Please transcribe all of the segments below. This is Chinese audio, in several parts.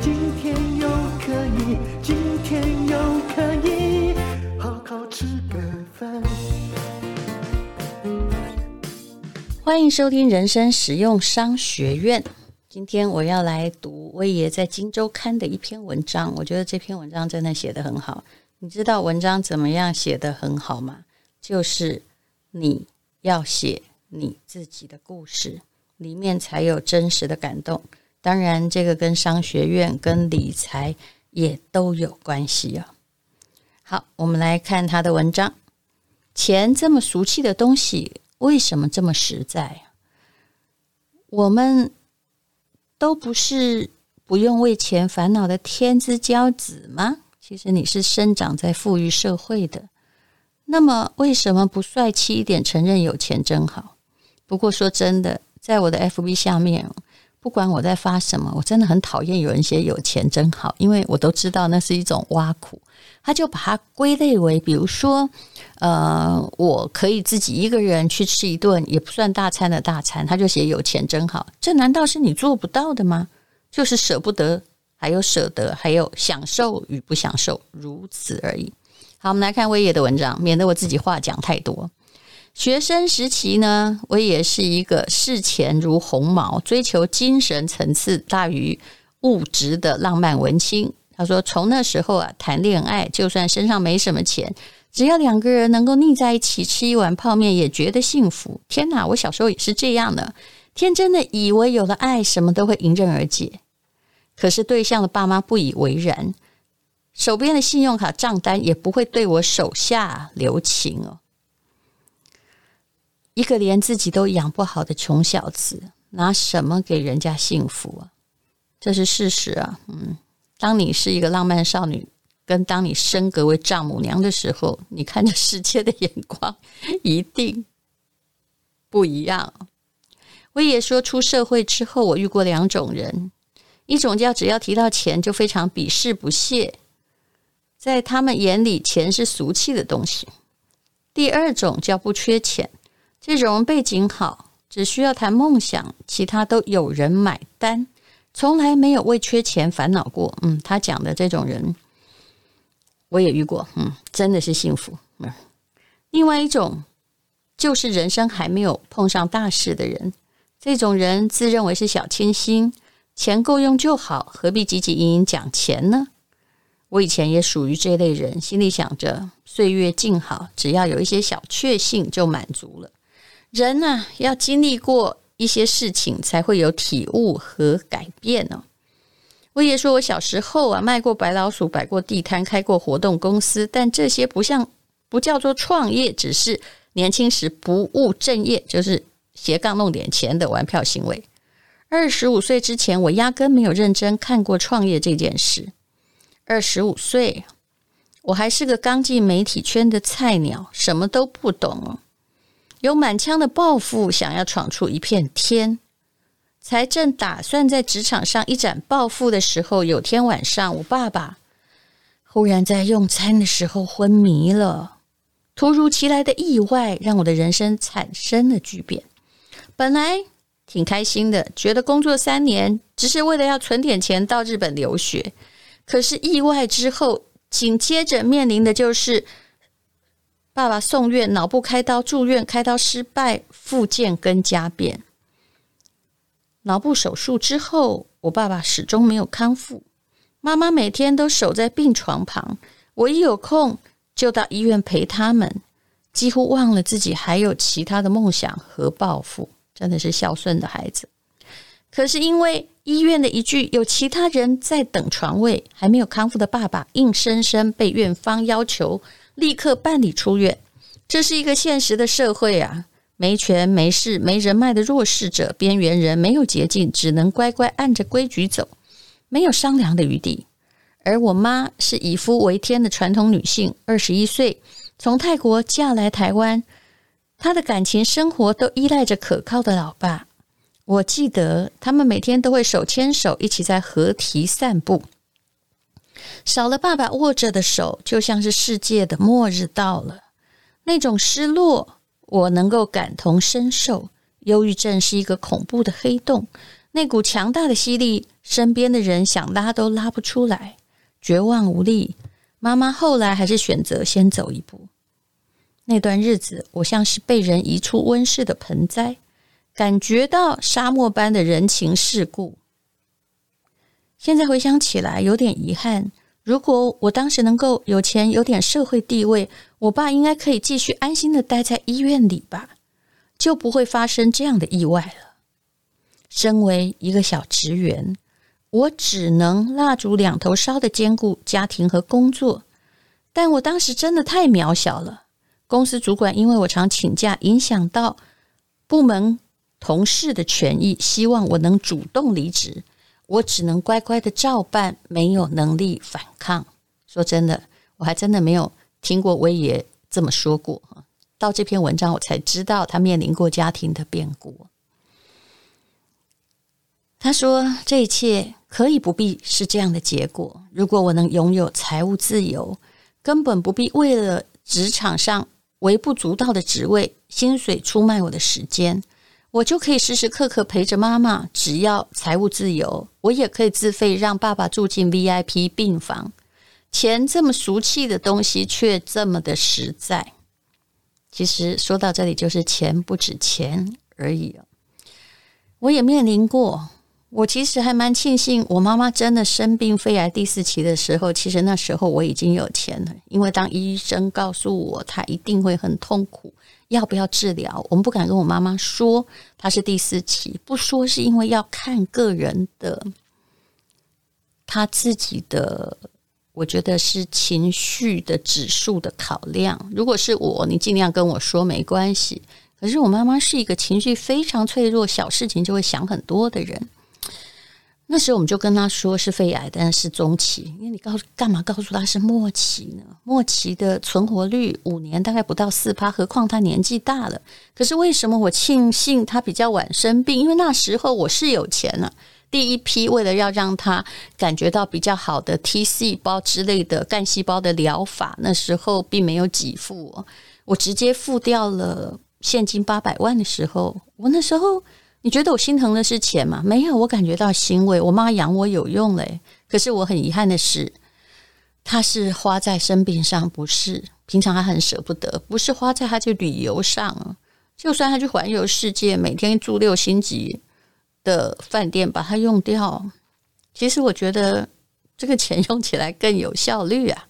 今天又可以，今天又可以好好吃个饭。欢迎收听人生实用商学院。今天我要来读威爷在《今周刊》的一篇文章，我觉得这篇文章真的写得很好。你知道文章怎么样写得很好吗？就是你要写你自己的故事。里面才有真实的感动。当然，这个跟商学院、跟理财也都有关系啊。好，我们来看他的文章。钱这么俗气的东西，为什么这么实在？我们都不是不用为钱烦恼的天之骄子吗？其实你是生长在富裕社会的，那么为什么不帅气一点，承认有钱真好？不过说真的。在我的 FB 下面，不管我在发什么，我真的很讨厌有人写有钱真好，因为我都知道那是一种挖苦。他就把它归类为，比如说，呃，我可以自己一个人去吃一顿也不算大餐的大餐，他就写有钱真好。这难道是你做不到的吗？就是舍不得，还有舍得，还有享受与不享受，如此而已。好，我们来看威爷的文章，免得我自己话讲太多。学生时期呢，我也是一个视钱如鸿毛，追求精神层次大于物质的浪漫文青。他说，从那时候啊，谈恋爱就算身上没什么钱，只要两个人能够腻在一起吃一碗泡面，也觉得幸福。天哪，我小时候也是这样的，天真的以为有了爱，什么都会迎刃而解。可是对象的爸妈不以为然，手边的信用卡账单也不会对我手下留情哦。一个连自己都养不好的穷小子，拿什么给人家幸福啊？这是事实啊。嗯，当你是一个浪漫少女，跟当你升格为丈母娘的时候，你看着世界的眼光一定不一样。威爷说，出社会之后，我遇过两种人：一种叫只要提到钱就非常鄙视不屑，在他们眼里钱是俗气的东西；第二种叫不缺钱。这种背景好，只需要谈梦想，其他都有人买单，从来没有为缺钱烦恼过。嗯，他讲的这种人，我也遇过。嗯，真的是幸福。嗯，另外一种就是人生还没有碰上大事的人，这种人自认为是小清新，钱够用就好，何必汲汲营营讲钱呢？我以前也属于这类人，心里想着岁月静好，只要有一些小确幸就满足了。人呢，要经历过一些事情，才会有体悟和改变呢。我也说，我小时候啊，卖过白老鼠，摆过地摊，开过活动公司，但这些不像，不叫做创业，只是年轻时不务正业，就是斜杠弄点钱的玩票行为。二十五岁之前，我压根没有认真看过创业这件事。二十五岁，我还是个刚进媒体圈的菜鸟，什么都不懂。有满腔的抱负，想要闯出一片天，才正打算在职场上一展抱负的时候，有天晚上，我爸爸忽然在用餐的时候昏迷了。突如其来的意外让我的人生产生了巨变。本来挺开心的，觉得工作三年只是为了要存点钱到日本留学，可是意外之后，紧接着面临的就是。爸爸送院，脑部开刀住院，开刀失败，复健跟家变。脑部手术之后，我爸爸始终没有康复。妈妈每天都守在病床旁，我一有空就到医院陪他们，几乎忘了自己还有其他的梦想和抱负。真的是孝顺的孩子。可是因为医院的一句“有其他人在等床位”，还没有康复的爸爸，硬生生被院方要求。立刻办理出院，这是一个现实的社会啊！没权没势没人脉的弱势者、边缘人，没有捷径，只能乖乖按着规矩走，没有商量的余地。而我妈是以夫为天的传统女性，二十一岁从泰国嫁来台湾，她的感情生活都依赖着可靠的老爸。我记得他们每天都会手牵手一起在河堤散步。少了爸爸握着的手，就像是世界的末日到了。那种失落，我能够感同身受。忧郁症是一个恐怖的黑洞，那股强大的吸力，身边的人想拉都拉不出来，绝望无力。妈妈后来还是选择先走一步。那段日子，我像是被人移出温室的盆栽，感觉到沙漠般的人情世故。现在回想起来，有点遗憾。如果我当时能够有钱、有点社会地位，我爸应该可以继续安心的待在医院里吧，就不会发生这样的意外了。身为一个小职员，我只能蜡烛两头烧的兼顾家庭和工作，但我当时真的太渺小了。公司主管因为我常请假，影响到部门同事的权益，希望我能主动离职。我只能乖乖的照办，没有能力反抗。说真的，我还真的没有听过威爷这么说过。到这篇文章，我才知道他面临过家庭的变故。他说：“这一切可以不必是这样的结果。如果我能拥有财务自由，根本不必为了职场上微不足道的职位、薪水出卖我的时间。”我就可以时时刻刻陪着妈妈，只要财务自由，我也可以自费让爸爸住进 VIP 病房。钱这么俗气的东西，却这么的实在。其实说到这里，就是钱不止钱而已。我也面临过。我其实还蛮庆幸，我妈妈真的生病肺癌第四期的时候，其实那时候我已经有钱了。因为当医生告诉我她一定会很痛苦，要不要治疗，我们不敢跟我妈妈说她是第四期，不说是因为要看个人的，她自己的，我觉得是情绪的指数的考量。如果是我，你尽量跟我说没关系。可是我妈妈是一个情绪非常脆弱，小事情就会想很多的人。那时候我们就跟他说是肺癌，但是中期。因为你告诉干嘛告诉他是末期呢？末期的存活率五年大概不到四趴，何况他年纪大了。可是为什么我庆幸他比较晚生病？因为那时候我是有钱了。第一批为了要让他感觉到比较好的 T 细胞之类的干细胞的疗法，那时候并没有给付我，我直接付掉了现金八百万的时候，我那时候。你觉得我心疼的是钱吗？没有，我感觉到欣慰。我妈养我有用嘞，可是我很遗憾的是，她是花在生病上，不是平常她很舍不得，不是花在她去旅游上。就算她去环游世界，每天住六星级的饭店，把它用掉，其实我觉得这个钱用起来更有效率啊。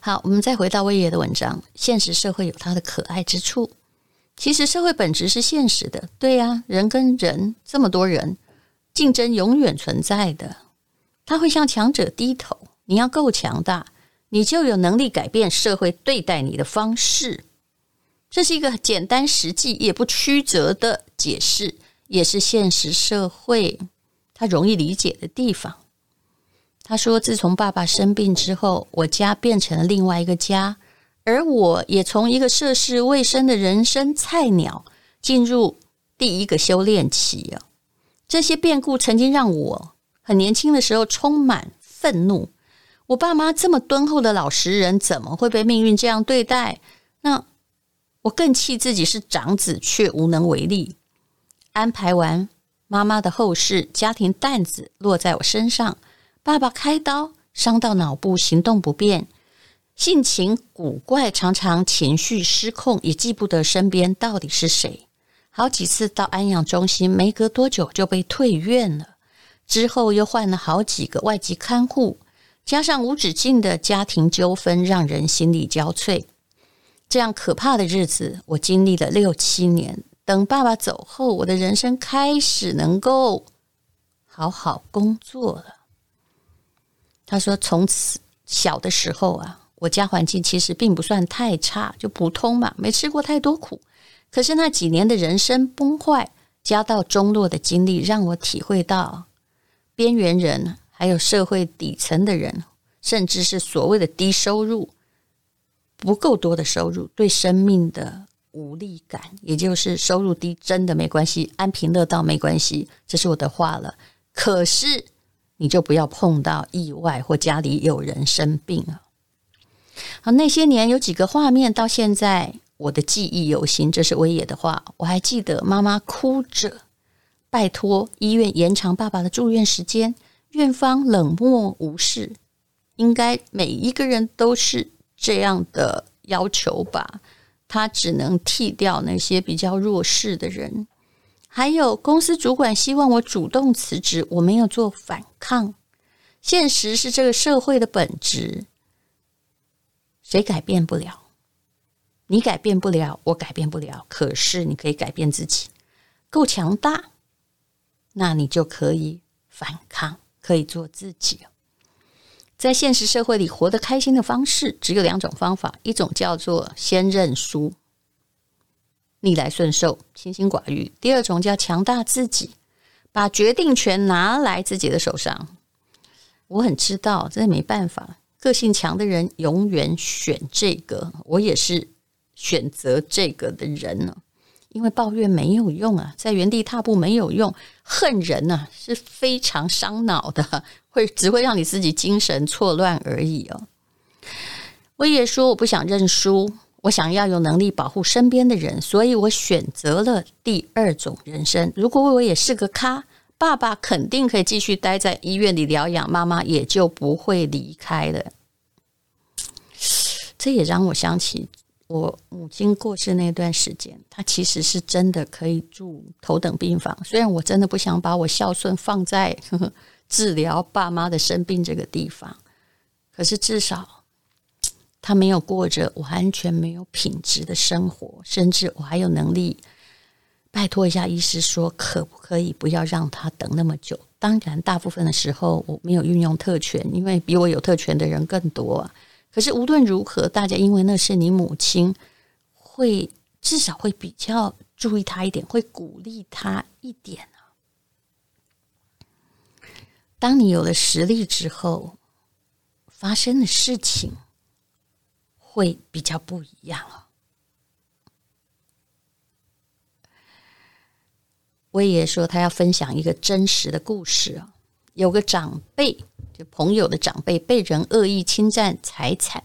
好，我们再回到威爷的文章，现实社会有它的可爱之处。其实社会本质是现实的，对呀，人跟人这么多人，竞争永远存在的。他会向强者低头，你要够强大，你就有能力改变社会对待你的方式。这是一个简单实际也不曲折的解释，也是现实社会他容易理解的地方。他说：“自从爸爸生病之后，我家变成了另外一个家。”而我也从一个涉世未深的人生菜鸟进入第一个修炼期啊！这些变故曾经让我很年轻的时候充满愤怒。我爸妈这么敦厚的老实人，怎么会被命运这样对待？那我更气自己是长子却无能为力。安排完妈妈的后事，家庭担子落在我身上，爸爸开刀伤到脑部，行动不便。性情古怪，常常情绪失控，也记不得身边到底是谁。好几次到安养中心，没隔多久就被退院了。之后又换了好几个外籍看护，加上无止境的家庭纠纷，让人心力交瘁。这样可怕的日子，我经历了六七年。等爸爸走后，我的人生开始能够好好工作了。他说：“从此小的时候啊。”我家环境其实并不算太差，就普通嘛，没吃过太多苦。可是那几年的人生崩坏、家道中落的经历，让我体会到边缘人，还有社会底层的人，甚至是所谓的低收入、不够多的收入，对生命的无力感。也就是收入低真的没关系，安贫乐道没关系，这是我的话了。可是你就不要碰到意外或家里有人生病了。好，那些年有几个画面，到现在我的记忆犹新。这是威野的话，我还记得妈妈哭着拜托医院延长爸爸的住院时间，院方冷漠无视。应该每一个人都是这样的要求吧？他只能替掉那些比较弱势的人。还有公司主管希望我主动辞职，我没有做反抗。现实是这个社会的本质。谁改变不了？你改变不了，我改变不了。可是你可以改变自己，够强大，那你就可以反抗，可以做自己。在现实社会里活得开心的方式只有两种方法：一种叫做先认输，逆来顺受，清心寡欲；第二种叫强大自己，把决定权拿来自己的手上。我很知道，这没办法。个性强的人永远选这个，我也是选择这个的人呢。因为抱怨没有用啊，在原地踏步没有用，恨人呐是非常伤脑的，会只会让你自己精神错乱而已哦。我也说我不想认输，我想要有能力保护身边的人，所以我选择了第二种人生。如果我也是个咖。爸爸肯定可以继续待在医院里疗养，妈妈也就不会离开了。这也让我想起我母亲过世那段时间，她其实是真的可以住头等病房。虽然我真的不想把我孝顺放在呵 呵治疗爸妈的生病这个地方，可是至少她没有过着完全没有品质的生活，甚至我还有能力。拜托一下，医师说可不可以不要让他等那么久？当然，大部分的时候我没有运用特权，因为比我有特权的人更多啊。可是无论如何，大家因为那是你母亲，会至少会比较注意他一点，会鼓励他一点啊。当你有了实力之后，发生的事情会比较不一样啊。威爷说他要分享一个真实的故事啊，有个长辈，就朋友的长辈被人恶意侵占财产，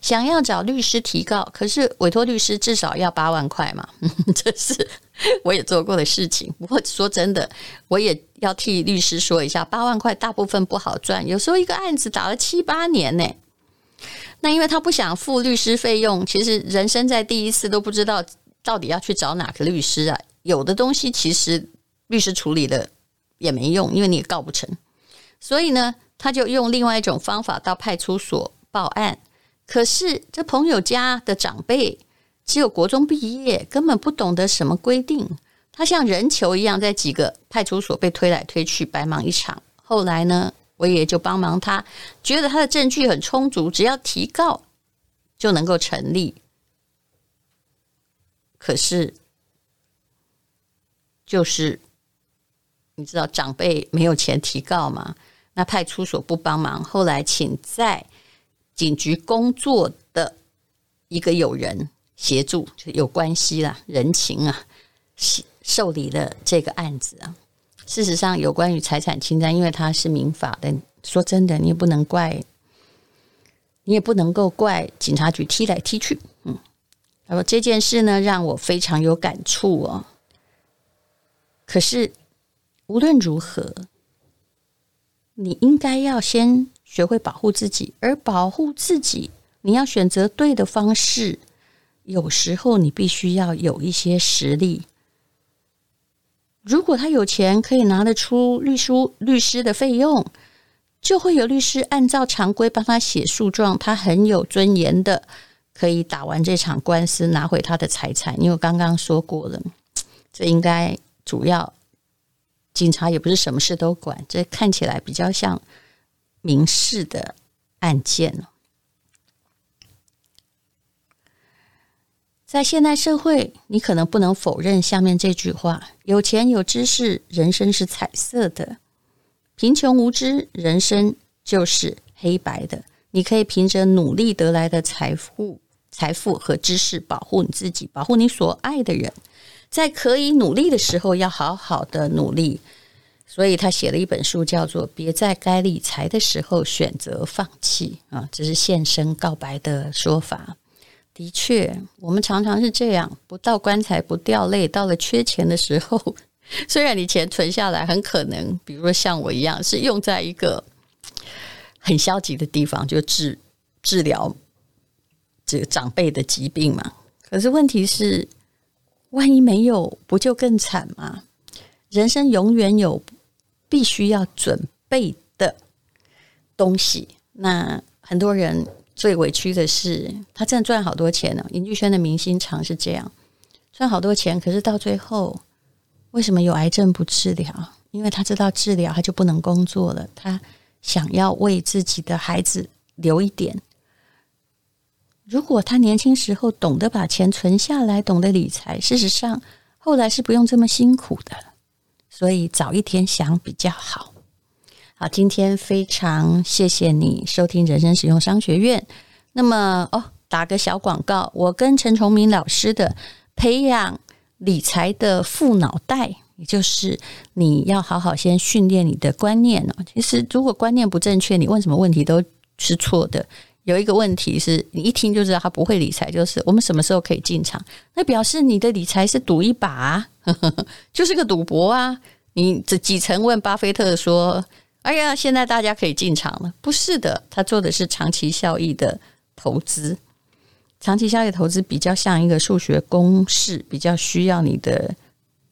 想要找律师提告，可是委托律师至少要八万块嘛，这是我也做过的事情。不过说真的，我也要替律师说一下，八万块大部分不好赚，有时候一个案子打了七八年呢。那因为他不想付律师费用，其实人生在第一次都不知道到底要去找哪个律师啊。有的东西其实律师处理了也没用，因为你也告不成。所以呢，他就用另外一种方法到派出所报案。可是这朋友家的长辈只有国中毕业，根本不懂得什么规定。他像人球一样，在几个派出所被推来推去，白忙一场。后来呢，我也就帮忙他，觉得他的证据很充足，只要提告就能够成立。可是。就是你知道长辈没有钱提告嘛？那派出所不帮忙，后来请在警局工作的一个友人协助，就有关系啦，人情啊，受理了这个案子啊。事实上，有关于财产侵占，因为他是民法的，说真的，你也不能怪，你也不能够怪警察局踢来踢去。嗯，他说这件事呢，让我非常有感触哦。可是，无论如何，你应该要先学会保护自己，而保护自己，你要选择对的方式。有时候，你必须要有一些实力。如果他有钱，可以拿得出律师律师的费用，就会有律师按照常规帮他写诉状，他很有尊严的可以打完这场官司，拿回他的财产。因为我刚刚说过了，这应该。主要警察也不是什么事都管，这看起来比较像民事的案件。在现代社会，你可能不能否认下面这句话：有钱有知识，人生是彩色的；贫穷无知，人生就是黑白的。你可以凭着努力得来的财富、财富和知识，保护你自己，保护你所爱的人。在可以努力的时候，要好好的努力。所以他写了一本书，叫做《别在该理财的时候选择放弃》啊，这是现身告白的说法。的确，我们常常是这样，不到棺材不掉泪。到了缺钱的时候，虽然你钱存下来，很可能，比如说像我一样，是用在一个很消极的地方，就治治疗这个长辈的疾病嘛。可是问题是，万一没有，不就更惨吗？人生永远有必须要准备的东西。那很多人。最委屈的是，他真的赚好多钱呢。林巨轩的明星常是这样，赚好多钱，可是到最后，为什么有癌症不治疗？因为他知道治疗他就不能工作了。他想要为自己的孩子留一点。如果他年轻时候懂得把钱存下来，懂得理财，事实上后来是不用这么辛苦的。所以早一天想比较好。好，今天非常谢谢你收听人生实用商学院。那么哦，打个小广告，我跟陈崇明老师的培养理财的富脑袋，也就是你要好好先训练你的观念哦。其实如果观念不正确，你问什么问题都是错的。有一个问题是你一听就知道他不会理财，就是我们什么时候可以进场？那表示你的理财是赌一把啊，就是个赌博啊。你这几层问巴菲特说。哎呀，现在大家可以进场了？不是的，他做的是长期效益的投资。长期效益投资比较像一个数学公式，比较需要你的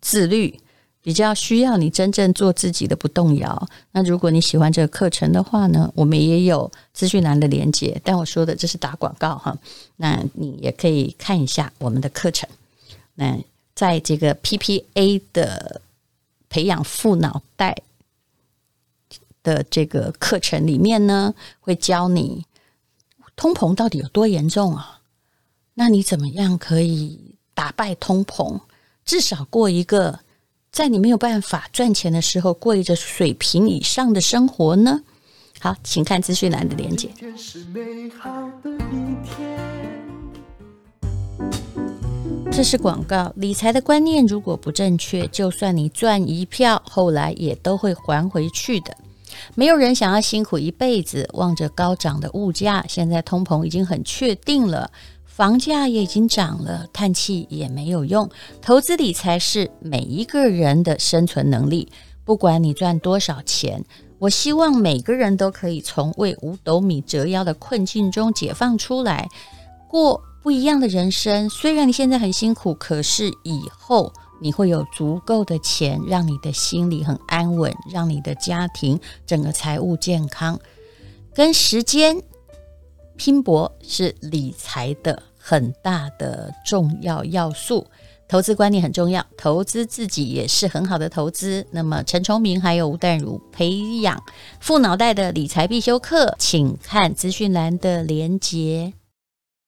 自律，比较需要你真正做自己的不动摇。那如果你喜欢这个课程的话呢，我们也有资讯栏的连接。但我说的这是打广告哈，那你也可以看一下我们的课程。那在这个 PPA 的培养富脑袋。的这个课程里面呢，会教你通膨到底有多严重啊？那你怎么样可以打败通膨？至少过一个在你没有办法赚钱的时候，过一个水平以上的生活呢？好，请看资讯栏的连接。这是广告，理财的观念如果不正确，就算你赚一票，后来也都会还回去的。没有人想要辛苦一辈子，望着高涨的物价，现在通膨已经很确定了，房价也已经涨了，叹气也没有用。投资理财是每一个人的生存能力，不管你赚多少钱，我希望每个人都可以从为五斗米折腰的困境中解放出来，过不一样的人生。虽然你现在很辛苦，可是以后。你会有足够的钱，让你的心里很安稳，让你的家庭整个财务健康。跟时间拼搏是理财的很大的重要要素。投资观念很重要，投资自己也是很好的投资。那么陈崇明还有吴淡如培养富脑袋的理财必修课，请看资讯栏的连结。